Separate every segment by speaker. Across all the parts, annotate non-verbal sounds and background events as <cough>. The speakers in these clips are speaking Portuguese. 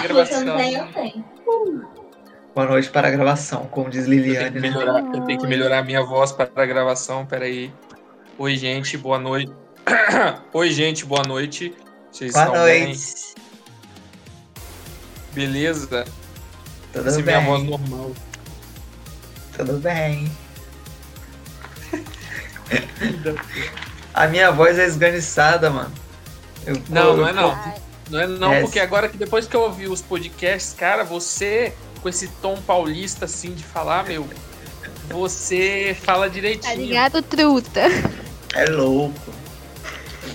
Speaker 1: gravação.
Speaker 2: Também eu tenho.
Speaker 3: Boa noite para a gravação, como diz
Speaker 1: Eu tenho,
Speaker 3: Liliane.
Speaker 1: que melhorar, eu tenho que melhorar a minha voz para a gravação, peraí. Oi, gente, boa noite. <coughs> Oi, gente, boa noite. Vocês
Speaker 3: Boa
Speaker 1: estão bem?
Speaker 3: noite.
Speaker 1: Beleza?
Speaker 3: Tudo
Speaker 1: Essa é minha
Speaker 3: bem?
Speaker 1: voz normal.
Speaker 3: Tudo bem. <laughs> A minha voz é esganiçada, mano. Eu-
Speaker 1: Não,
Speaker 3: eu-
Speaker 1: não é não. Não é não,
Speaker 3: É.
Speaker 1: porque agora que depois que eu ouvi os podcasts, cara, você com esse tom paulista assim de falar, meu, você fala
Speaker 4: Tá
Speaker 1: direitinho.
Speaker 4: ligado, truta?
Speaker 3: É louco.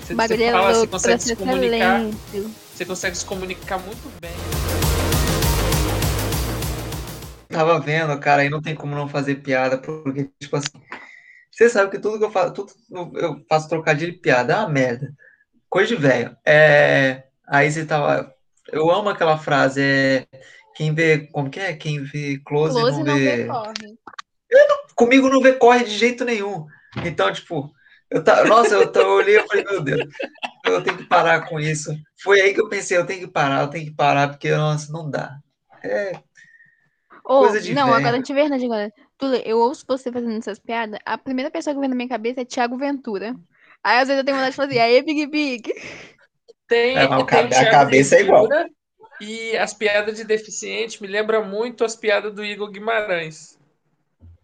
Speaker 1: Você,
Speaker 4: O bagulho
Speaker 1: você
Speaker 4: é
Speaker 1: fala, você
Speaker 4: louco,
Speaker 1: consegue se
Speaker 4: é
Speaker 1: comunicar,
Speaker 4: lento.
Speaker 1: você consegue se comunicar muito bem.
Speaker 3: Tava vendo, cara, aí não tem como não fazer piada, porque, tipo assim, você sabe que tudo que eu faço, tudo que eu faço trocadilho e piada é uma merda. Coisa de velho. É, aí você tava. Eu amo aquela frase, é. Quem vê. Como que é? Quem vê close,
Speaker 4: Close
Speaker 3: não
Speaker 4: não
Speaker 3: vê.
Speaker 4: vê corre.
Speaker 3: Comigo não vê corre de jeito nenhum. Então, tipo, eu tá, nossa, eu, tô- eu olhei e falei, meu Deus, eu tenho que parar com isso. Foi aí que eu pensei, eu tenho que parar, eu tenho que parar, porque, nossa, não dá. É,
Speaker 4: Ô,
Speaker 3: Coisa de
Speaker 4: não,
Speaker 3: velho.
Speaker 4: agora de verdade agora. Tule, eu ouço você fazendo essas piadas, a primeira pessoa que vem na minha cabeça é Thiago Ventura. Aí às vezes eu tenho vontade de fazer, aí Big Big.
Speaker 1: Tem,
Speaker 3: É, mas o
Speaker 1: tem
Speaker 3: a cabeça é igual.
Speaker 1: E as piadas de deficiente me lembram muito as piadas do Igor Guimarães.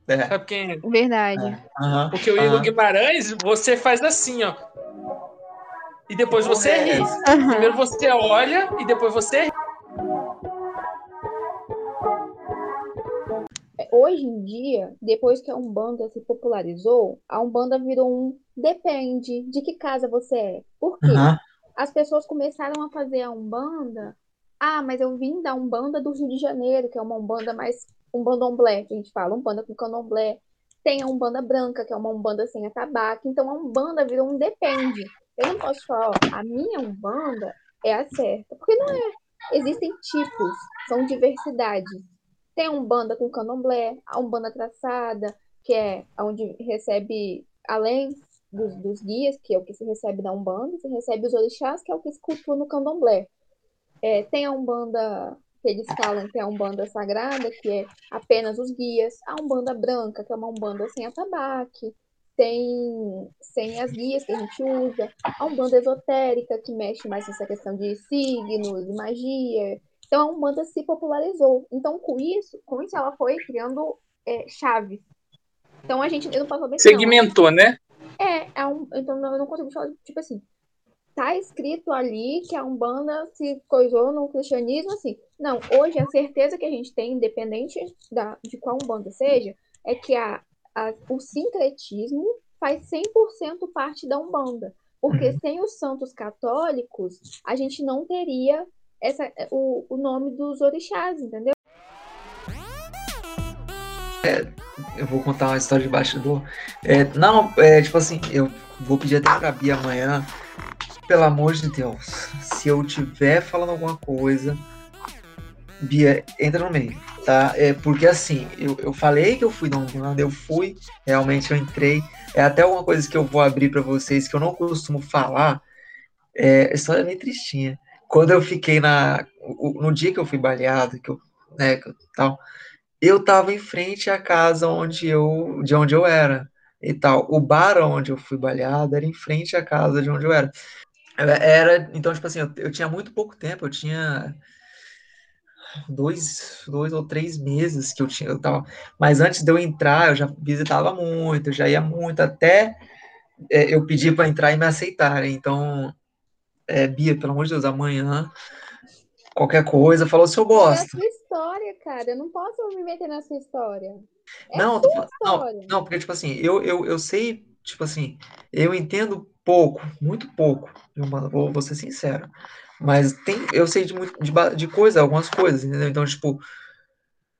Speaker 3: é.
Speaker 1: Sabe quem é?
Speaker 4: Verdade.
Speaker 3: aham,
Speaker 1: Porque o Igor. Guimarães, você faz assim, ó. E depois você
Speaker 3: É,
Speaker 1: ri.
Speaker 4: Aham.
Speaker 1: Primeiro você olha e depois você ri.
Speaker 5: Hoje em dia, depois que a Umbanda se popularizou, a Umbanda virou um depende de que casa você é. Por quê?
Speaker 3: aham.
Speaker 5: As pessoas começaram a fazer a Umbanda. Ah, mas eu vim da Umbanda do Rio de Janeiro, que é uma Umbanda mais um bandomblé, que a gente fala, Umbanda com candomblé. Tem a Umbanda branca, que é uma Umbanda sem atabaque. Então a Umbanda virou um depende. Eu não posso falar, ó, a minha Umbanda é a certa, porque não é. Existem tipos, são diversidades. Tem a Umbanda com candomblé, a Umbanda traçada, que é onde recebe, além dos, dos guias, que é o que se recebe da Umbanda, se recebe os orixás, que é o que se cultua no candomblé. É, tem a Umbanda, que eles falam que é a Umbanda sagrada, que é apenas os guias. A Umbanda branca, que é uma Umbanda sem atabaque. Tem sem as guias que a gente usa. A Umbanda esotérica, que mexe mais nessa questão de signos, de magia. Então a Umbanda se popularizou. Então com isso, com isso ela foi criando é, chaves. Então a gente, eu não posso saber
Speaker 1: Segmentou, né?
Speaker 5: É, é um, então não- eu não consigo falar, tipo assim, tá escrito ali que a Umbanda se coisou no cristianismo, assim. Não, hoje a certeza que a gente tem, independente da, de qual Umbanda seja, é que a, a- o sincretismo faz 100% parte da Umbanda. Porque
Speaker 3: Uhum.
Speaker 5: sem os santos católicos, a gente não teria essa, o, o nome dos orixás, entendeu?
Speaker 3: Eu vou contar uma história de bastidor. É, não, é tipo assim, eu vou pedir até pra Bia amanhã. Pelo amor de Deus, se eu tiver falando alguma coisa, Bia, entra no meio, tá? É porque assim, eu, eu falei que eu fui da Umbanda, eu fui, realmente eu entrei. É até uma coisa que eu vou abrir pra vocês que eu não costumo falar. É, história é meio tristinha. Quando eu fiquei na. No dia que eu fui baleado, que eu, né, que eu, tal, eu tava em frente à casa onde eu, de onde eu era e tal. O bar onde eu fui baleado era em frente à casa de onde eu era. Era, então, tipo assim, eu, eu tinha muito pouco tempo, eu tinha dois, dois ou três meses que eu tinha, eu tava, mas antes de eu entrar, eu já visitava muito, eu já ia muito, até é, eu pedir para entrar e me aceitarem. Então, é, Bia, pelo amor de Deus, amanhã, qualquer coisa, falou se eu
Speaker 5: É história, cara. Eu não posso me meter na sua história. É
Speaker 3: Não,
Speaker 5: sua
Speaker 3: falando- não,
Speaker 5: história.
Speaker 3: não, porque, tipo assim, eu, eu, eu sei, tipo assim, eu entendo pouco, muito pouco, eu vou, vou ser sincero, mas tem, eu sei de, muito, de, de coisa, algumas coisas, entendeu? Então, tipo,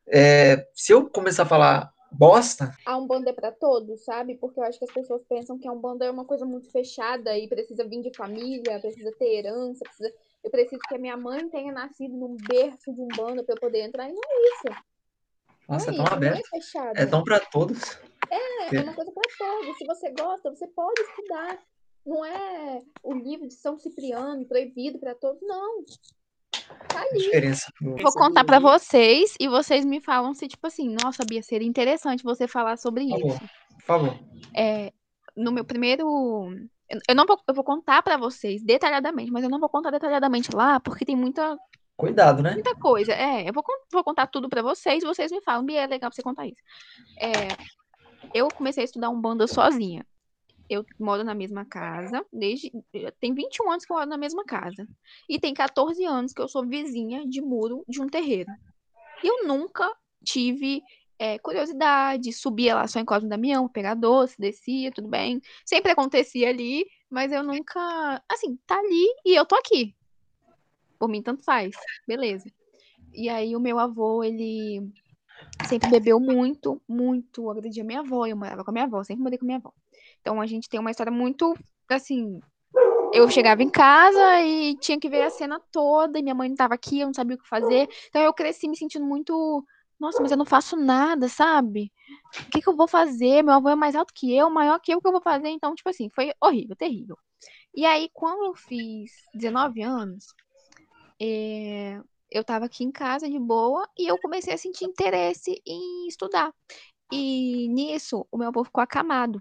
Speaker 3: é, se eu começar a falar bosta,
Speaker 5: a Umbanda é para todos, sabe? Porque eu acho que as pessoas pensam que a Umbanda é uma coisa muito fechada e precisa vir de família, precisa ter herança, precisa... eu preciso que a minha mãe tenha nascido num berço de Umbanda para eu poder entrar. E não é isso.
Speaker 3: nossa, é
Speaker 5: não
Speaker 3: tão
Speaker 5: é isso, não é
Speaker 3: aberto,
Speaker 5: fechado.
Speaker 3: é tão pra todos.
Speaker 5: É, é uma coisa para todos. Se você gosta, você pode estudar. Não é o livro de São Cipriano proibido para todos, não.
Speaker 6: Tá
Speaker 3: diferença.
Speaker 5: Vou contar pra vocês e vocês me falam se, tipo assim, nossa, Bia, seria interessante você falar sobre
Speaker 3: Por favor.
Speaker 5: isso.
Speaker 3: Por favor.
Speaker 5: É, no meu primeiro. Eu- não vou, eu vou contar pra vocês detalhadamente, mas eu não vou contar detalhadamente lá, porque tem muita,
Speaker 3: Cuidado, né?
Speaker 5: muita coisa. É, eu vou, vou contar tudo pra vocês, vocês me falam, Bia, é legal pra você contar isso. É, eu comecei a estudar Umbanda sozinha. Eu moro na mesma casa, desde. Tem 21 anos que eu moro na mesma casa. E tem 14 anos que eu sou vizinha de muro de um terreiro. E eu nunca tive é, curiosidade, subia lá só em Cosme Damião, pegar doce, descia, tudo bem. Sempre acontecia ali, mas eu nunca. Assim, tá ali e eu tô aqui. Por mim, tanto faz. Beleza. E aí, o meu avô, ele sempre bebeu muito, muito. Agredia minha avó. Eu morava com a minha avó, sempre morei com a minha avó. Então, a gente tem uma história muito, assim. Eu chegava em casa e tinha que ver a cena toda, e minha mãe não tava aqui, eu não sabia o que fazer. Então, eu cresci me sentindo muito. Nossa, mas eu não faço nada, sabe? O que que eu vou fazer? Meu avô é mais alto que eu, maior que eu, o que eu vou fazer? Então, tipo assim, foi horrível, terrível. E aí, quando eu fiz 19 anos, é, eu tava aqui em casa de boa e eu comecei a sentir interesse em estudar. E nisso, o meu avô ficou acamado.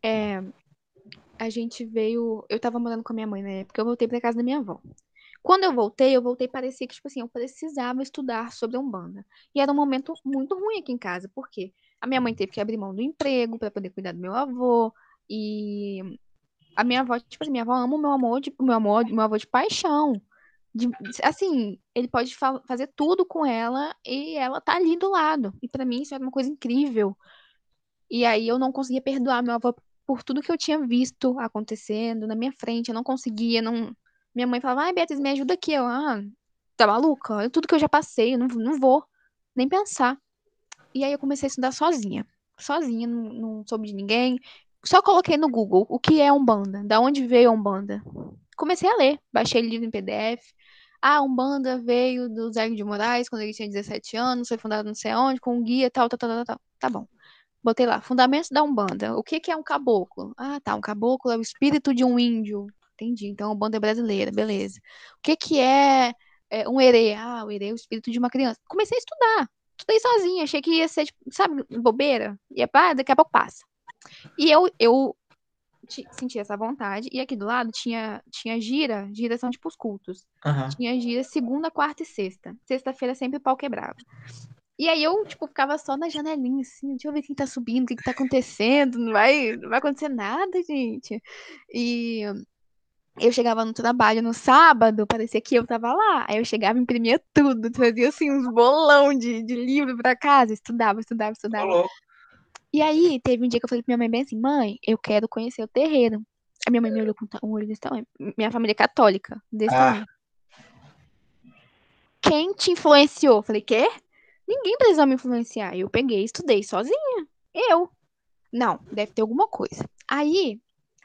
Speaker 5: É, a gente veio. Eu tava morando com a minha mãe na época, eu voltei pra casa da minha avó. Quando eu voltei, eu voltei, parecia que, tipo assim, eu precisava estudar sobre a Umbanda. E era um momento muito ruim aqui em casa, porque a minha mãe teve que abrir mão do emprego pra poder cuidar do meu avô. E a minha avó, tipo assim, minha avó ama o meu amor, meu amor, meu avô de paixão. De- assim, ele pode fa- fazer tudo com ela e ela tá ali do lado. E pra mim isso era uma coisa incrível. E aí eu não conseguia perdoar meu avô por tudo que eu tinha visto acontecendo na minha frente. Eu não conseguia, não. Minha mãe falava, ai, Beatriz, me ajuda aqui. Eu, ah, tá maluca? Olha tudo que eu já passei, eu não, não vou nem pensar. E aí eu comecei a estudar sozinha. Sozinha, não, não soube de ninguém. Só coloquei no Google o que é Umbanda, da onde veio Umbanda. Comecei a ler, baixei o livro em PDF. Ah, Umbanda veio do Zé de Moraes quando ele tinha 17 anos, foi fundado não sei onde, com um guia, tal, tal, tal, tal, tal. Tá bom. Botei lá, Fundamentos da Umbanda. O que que é um caboclo? Ah, tá, um caboclo é o espírito de um índio. Entendi, então a Umbanda é brasileira, beleza. O que que é, é, um herê? Ah, o herê é o espírito de uma criança. Comecei a estudar. Estudei sozinha, achei que ia ser, tipo, sabe, bobeira. Ia, pá, daqui a pouco passa. E eu, eu ti- senti essa vontade. E aqui do lado tinha, tinha gira. Gira são tipo os cultos.
Speaker 3: Aham.
Speaker 5: Tinha gira segunda, quarta e sexta. Sexta-feira sempre o pau quebrava. E aí eu, tipo, ficava só na janelinha, assim, deixa eu ver quem tá subindo, o que que tá acontecendo, não vai, não vai acontecer nada, gente. E eu chegava no trabalho no sábado, parecia que eu tava lá. Aí eu chegava, imprimia tudo, trazia, assim, uns bolão de, de livro pra casa, estudava, estudava, estudava.
Speaker 3: louco.
Speaker 5: E aí, teve um dia que eu falei pra minha mãe bem assim, mãe, eu quero conhecer o terreiro. A minha mãe me olhou com um olho desse tamanho. Minha família é católica, desse
Speaker 3: Ah.
Speaker 5: tamanho. Quem te influenciou? Falei, quê? Ninguém precisou me influenciar. Eu peguei e estudei sozinha. Eu. Não, deve ter alguma coisa. Aí,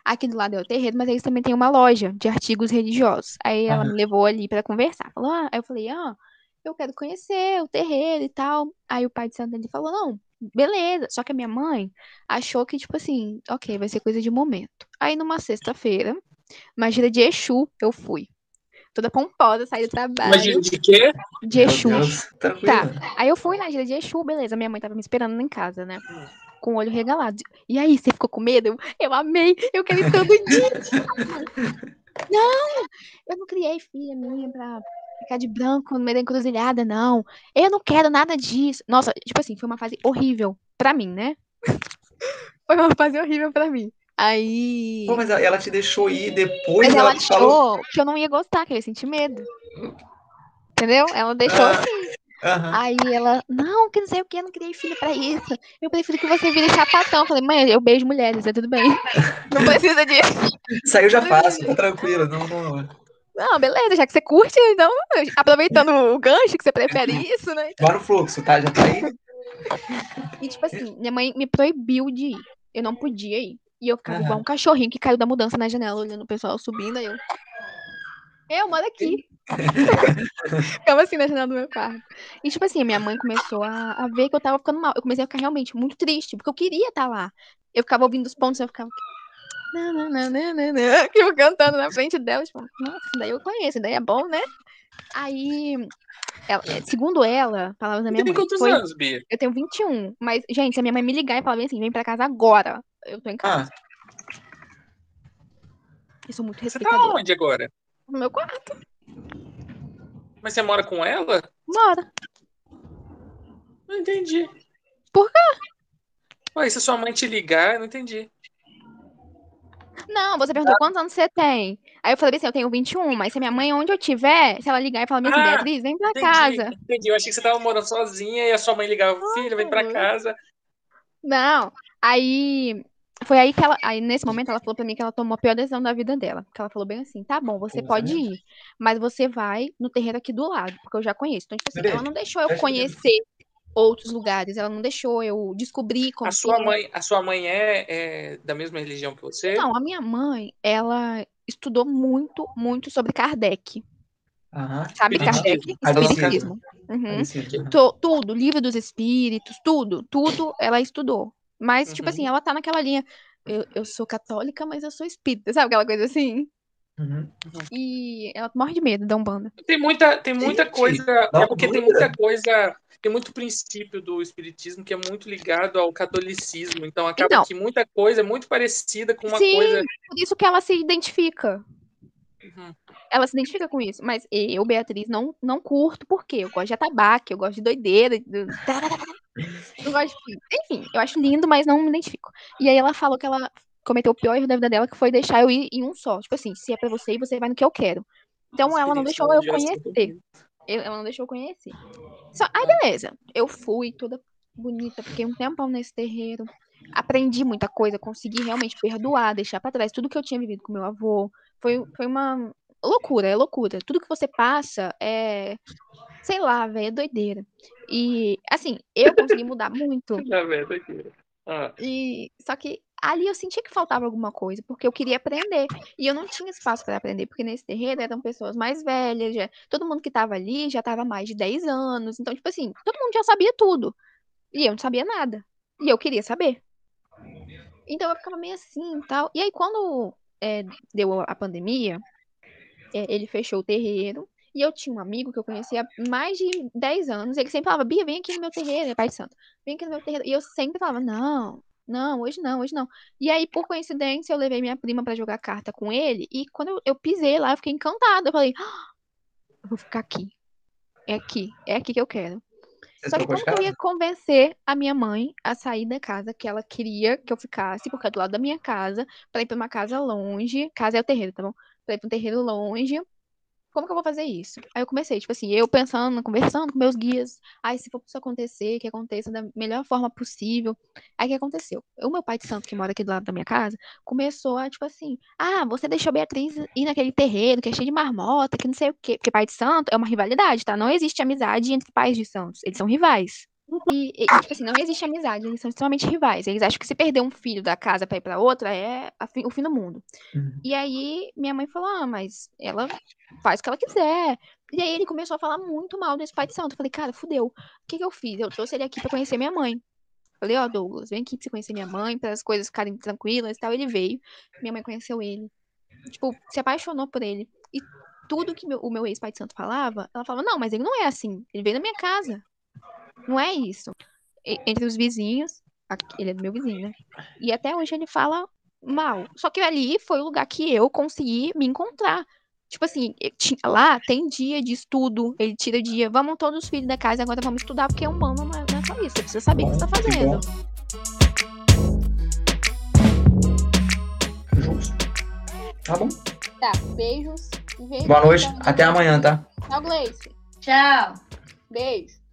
Speaker 5: aqui do lado é o terreiro, mas eles também têm uma loja de artigos religiosos. Aí ela
Speaker 3: Aham.
Speaker 5: me levou ali pra conversar. Falou, ah, aí eu falei, ah, eu quero conhecer o terreiro e tal. Aí o pai de santo ele falou, não, beleza. Só que a minha mãe achou que, tipo assim, ok, vai ser coisa de momento. Aí numa sexta-feira, uma gira de Exu, eu fui. Toda pomposa, saí do trabalho.
Speaker 1: Imagina de quê?
Speaker 5: De Exu.
Speaker 3: Deus, tranquilo.
Speaker 5: Aí eu fui na gira de Exu, beleza. Minha mãe tava me esperando em casa, né? Com o olho regalado. E aí, você ficou com medo? Eu, eu amei, eu quero ir todo dia. <laughs> Não, eu não criei filha minha pra ficar de branco no meio da encruzilhada, não. Eu não quero nada disso. Nossa, tipo assim, foi uma fase horrível pra mim, né? <laughs> Foi uma fase horrível pra mim. Aí.
Speaker 3: Pô, mas ela te deixou ir depois
Speaker 5: Mas
Speaker 3: ela
Speaker 5: ela
Speaker 3: te falou.
Speaker 5: achou que eu não ia gostar, que eu ia sentir medo. Entendeu? Ela deixou
Speaker 3: Ah.
Speaker 5: assim.
Speaker 3: Aham.
Speaker 5: Aí ela, não, que não sei o que, eu não criei filho pra isso. Eu prefiro que você vire sapatão. Eu falei, mãe, eu beijo mulheres, é tudo bem. <laughs> Não precisa disso.
Speaker 3: Isso aí eu já faço, tá tranquilo. Não, não.
Speaker 5: Não, beleza, já que você curte, então, aproveitando o gancho que você prefere isso, né?
Speaker 3: Bora no fluxo, tá? Já tá aí?
Speaker 5: E tipo assim, minha mãe me proibiu de ir. Eu não podia ir. E eu ficava
Speaker 3: Aham.
Speaker 5: igual um cachorrinho que caiu da mudança na janela, olhando o pessoal subindo, aí eu. Eu moro aqui. <laughs> ficava assim na janela do meu quarto. E tipo assim, a minha mãe começou a, a ver que eu tava ficando mal. Eu comecei a ficar realmente muito triste, porque eu queria estar lá. Eu ficava ouvindo os pontos, eu ficava. Não, não, não, não, não, não. Tipo, cantando na frente dela. Tipo, nossa, daí eu conheço, daí é bom, né? Aí, ela- é, segundo ela, palavras da minha
Speaker 1: Tem
Speaker 5: mãe,
Speaker 1: quantos
Speaker 5: foi,
Speaker 1: anos, Bia?
Speaker 5: eu tenho 21, mas, gente, se a minha mãe me ligar e falar bem assim, vem pra casa agora, eu tô em casa.
Speaker 3: Ah,
Speaker 5: Eu sou muito
Speaker 1: Você tá
Speaker 5: respeitadora.
Speaker 1: onde agora?
Speaker 5: No meu quarto,
Speaker 1: Mas você mora com ela?
Speaker 5: mora.
Speaker 1: Não entendi.
Speaker 5: Por quê?
Speaker 1: Ué, se sua mãe te ligar, eu não entendi.
Speaker 5: Não, você perguntou quantos anos você tem. Aí eu falei assim, eu tenho 21, mas se minha mãe, onde eu tiver, se ela ligar e falar assim,
Speaker 1: Ah,
Speaker 5: Beatriz, vem pra
Speaker 1: Entendi,
Speaker 5: casa.
Speaker 1: entendi. Eu achei que você tava morando sozinha e a sua mãe ligava, filha, vem pra
Speaker 5: Uhum.
Speaker 1: casa.
Speaker 5: Não, aí foi aí que ela, aí nesse momento ela falou pra mim que ela tomou a pior decisão da vida dela, porque ela falou bem assim, tá bom, você
Speaker 3: Pois
Speaker 5: pode
Speaker 3: é.
Speaker 5: ir, mas você vai no terreiro aqui do lado, porque eu já conheço. Então, tipo assim, ela não deixou eu conhecer outros lugares, ela não deixou eu descobrir como
Speaker 1: A sua
Speaker 5: que é.
Speaker 1: mãe, a sua mãe é, é da mesma religião que você?
Speaker 5: Não, a minha mãe, ela estudou muito, muito sobre Kardec.
Speaker 3: aham.
Speaker 5: Sabe
Speaker 1: Espiritismo.
Speaker 5: Kardec? Espiritismo. Uhum. Tudo, livro dos espíritos, tudo, tudo ela estudou. Mas, tipo
Speaker 1: Uhum.
Speaker 5: assim, ela tá naquela linha. Eu, eu sou católica, mas eu sou espírita, sabe aquela coisa assim?
Speaker 3: Uhum.
Speaker 5: E ela morre de medo da Umbanda.
Speaker 1: Tem muita, tem muita
Speaker 3: Gente,
Speaker 1: coisa. É porque tem muita coisa. Tem muito princípio do espiritismo que é muito ligado ao catolicismo. Então acaba
Speaker 5: Então.
Speaker 1: que muita coisa é muito parecida com uma
Speaker 5: Sim.
Speaker 1: coisa.
Speaker 5: Por isso que ela se identifica.
Speaker 1: Uhum.
Speaker 5: Ela se identifica com isso. Mas eu, Beatriz, não, não curto, porque eu gosto de atabaque, eu gosto de doideira. de- Eu gosto de... Enfim, eu acho lindo, mas não me identifico. E aí ela falou que ela cometeu o pior erro da vida dela, que foi deixar eu ir em um só. Tipo assim, se é pra você você vai no que eu quero. Então ela não deixou eu conhecer. Eu- ela não deixou eu conhecer. Só, aí, beleza. Eu fui toda bonita, fiquei um tempão nesse terreiro. Aprendi muita coisa, consegui realmente perdoar, deixar pra trás tudo que eu tinha vivido com meu avô. Foi, foi uma loucura, é loucura. Tudo que você passa é. Sei lá, velho, é doideira. E, assim, eu consegui mudar muito.
Speaker 1: Já <laughs> vendo aqui. Ah,
Speaker 5: E só que ali eu sentia que faltava alguma coisa, porque eu queria aprender. E eu não tinha espaço para aprender, porque nesse terreiro eram pessoas mais velhas, já, todo mundo que tava ali já tava há mais de 10 anos. Então, tipo assim, todo mundo já sabia tudo. E eu não sabia nada. E eu queria saber. Então eu ficava meio assim e tal. E aí, quando é, deu a pandemia, é, ele fechou o terreiro. E eu tinha um amigo que eu conhecia há mais de 10 anos. Ele sempre falava, Bia, vem aqui no meu terreiro, é Pai de Santo. Vem aqui no meu terreiro. E eu sempre falava, não, não, hoje não, hoje não. E aí, por coincidência, eu levei minha prima pra jogar carta com ele. E quando eu, eu pisei lá, eu fiquei encantada. Eu falei, "Ah, eu vou ficar aqui. É aqui, é aqui que eu quero.
Speaker 3: Você
Speaker 5: Só que como que eu ia convencer a minha mãe a sair da casa que ela queria que eu ficasse, porque é do lado da minha casa, pra ir pra uma casa longe. Casa é o terreiro, tá bom? Pra ir pra um terreiro longe. Como que eu vou fazer isso? Aí eu comecei, tipo assim, eu pensando, conversando com meus guias. Aí, se for isso acontecer, que aconteça da melhor forma possível. Aí, o que aconteceu? O meu pai de santo, que mora aqui do lado da minha casa, começou a, tipo assim, ah, você deixou Beatriz ir naquele terreiro que é cheio de marmota, que não sei o quê. Porque pai de santo é uma rivalidade, tá? Não existe amizade entre pais de santos. Eles são rivais. E, e, tipo assim, não existe amizade, eles são extremamente rivais. Eles acham que se perder um filho da casa pra ir pra outra é a fim- o fim do mundo.
Speaker 3: Uhum.
Speaker 5: E aí, minha mãe falou: Ah, mas ela faz o que ela quiser. E aí, ele começou a falar muito mal desse pai de santo. Eu falei: Cara, fudeu. O que que eu fiz? Eu trouxe ele aqui pra conhecer minha mãe. Falei: Ó, Douglas, vem aqui pra você conhecer minha mãe, para as coisas ficarem tranquilas e tal. Ele veio. Minha mãe conheceu ele. Tipo, se apaixonou por ele. E tudo que meu- o meu ex-pai de santo falava, ela falava: Não, mas ele não é assim. Ele veio na minha casa. Não é isso. E- entre os vizinhos, aqui- ele é do meu vizinho, né? E até hoje ele fala mal. Só que ali foi o lugar que eu consegui me encontrar. Tipo assim, lá tem dia de estudo, ele tira dia, vamos todos os filhos da casa, agora vamos estudar, porque um bando não é, não é só isso, você precisa saber o que você tá
Speaker 3: Que
Speaker 5: fazendo.
Speaker 3: Justo. Tá bom.
Speaker 6: Tá, beijos.
Speaker 3: Boa noite. Até amanhã, tá?
Speaker 6: Tchau, Gleice.
Speaker 2: Tchau.
Speaker 6: Beijo.